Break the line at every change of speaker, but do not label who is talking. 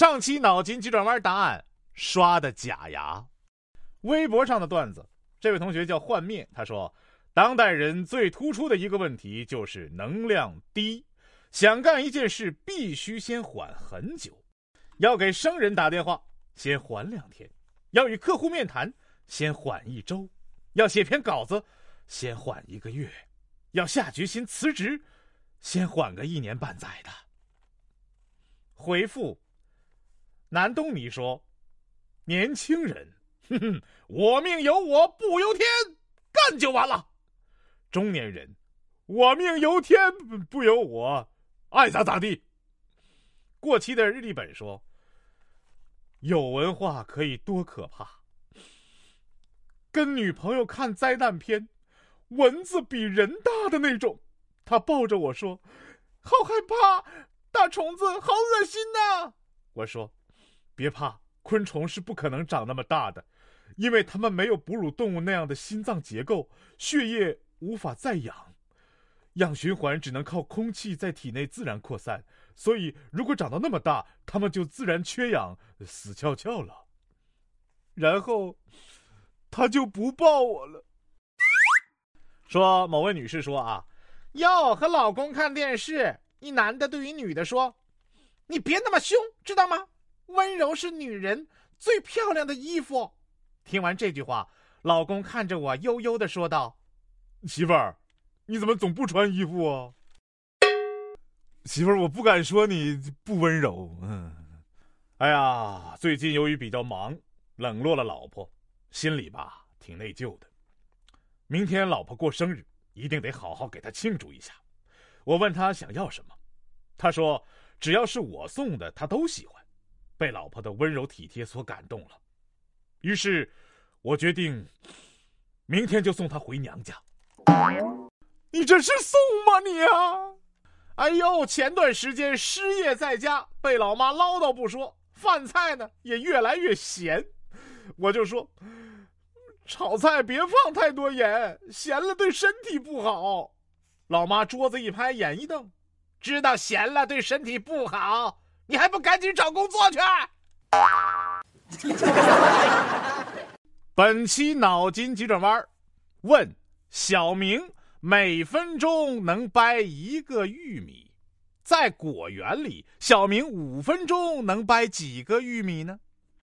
上期脑筋急转弯答案刷的假牙。微博上的段子，这位同学叫幻灭，他说，当代人最突出的一个问题就是能量低，想干一件事必须先缓很久，要给生人打电话先缓两天，要与客户面谈先缓一周，要写篇稿子先缓一个月，要下决心辞职先缓个一年半载的。回复。南东尼说：“年轻人，哼哼，我命由我不由天，干就完了。”中年人，我命由天不由我，爱咋咋地。过期的日历本说：“有文化可以多可怕。”跟女朋友看灾难片，蚊子比人大的那种，他抱着我说：“好害怕，大虫子好恶心呐！”我说。别怕，昆虫是不可能长那么大的，因为它们没有哺乳动物那样的心脏结构，血液无法再氧，氧循环只能靠空气在体内自然扩散。所以，如果长到那么大，它们就自然缺氧，死翘翘了。然后，他就不抱我了。说某位女士说啊，要和老公看电视，一男的对于女的说：“你别那么凶，知道吗？”温柔是女人最漂亮的衣服。听完这句话，老公看着我，悠悠的说道：“媳妇儿，你怎么总不穿衣服啊？”媳妇儿，我不敢说你不温柔。嗯，哎呀，最近由于比较忙，冷落了老婆，心里吧挺内疚的。明天老婆过生日，一定得好好给她庆祝一下。我问她想要什么，她说只要是我送的，她都喜欢。被老婆的温柔体贴所感动了，于是，我决定明天就送她回娘家。你这是送吗你啊？哎呦，前段时间失业在家，被老妈唠叨不说，饭菜呢也越来越咸，我就说，炒菜别放太多盐，咸了对身体不好。老妈桌子一拍，眼一瞪，知道咸了对身体不好。你还不赶紧找工作去！本期脑筋急转弯问：小明每分钟能掰一个玉米，在果园里，小明五分钟能掰几个玉米呢？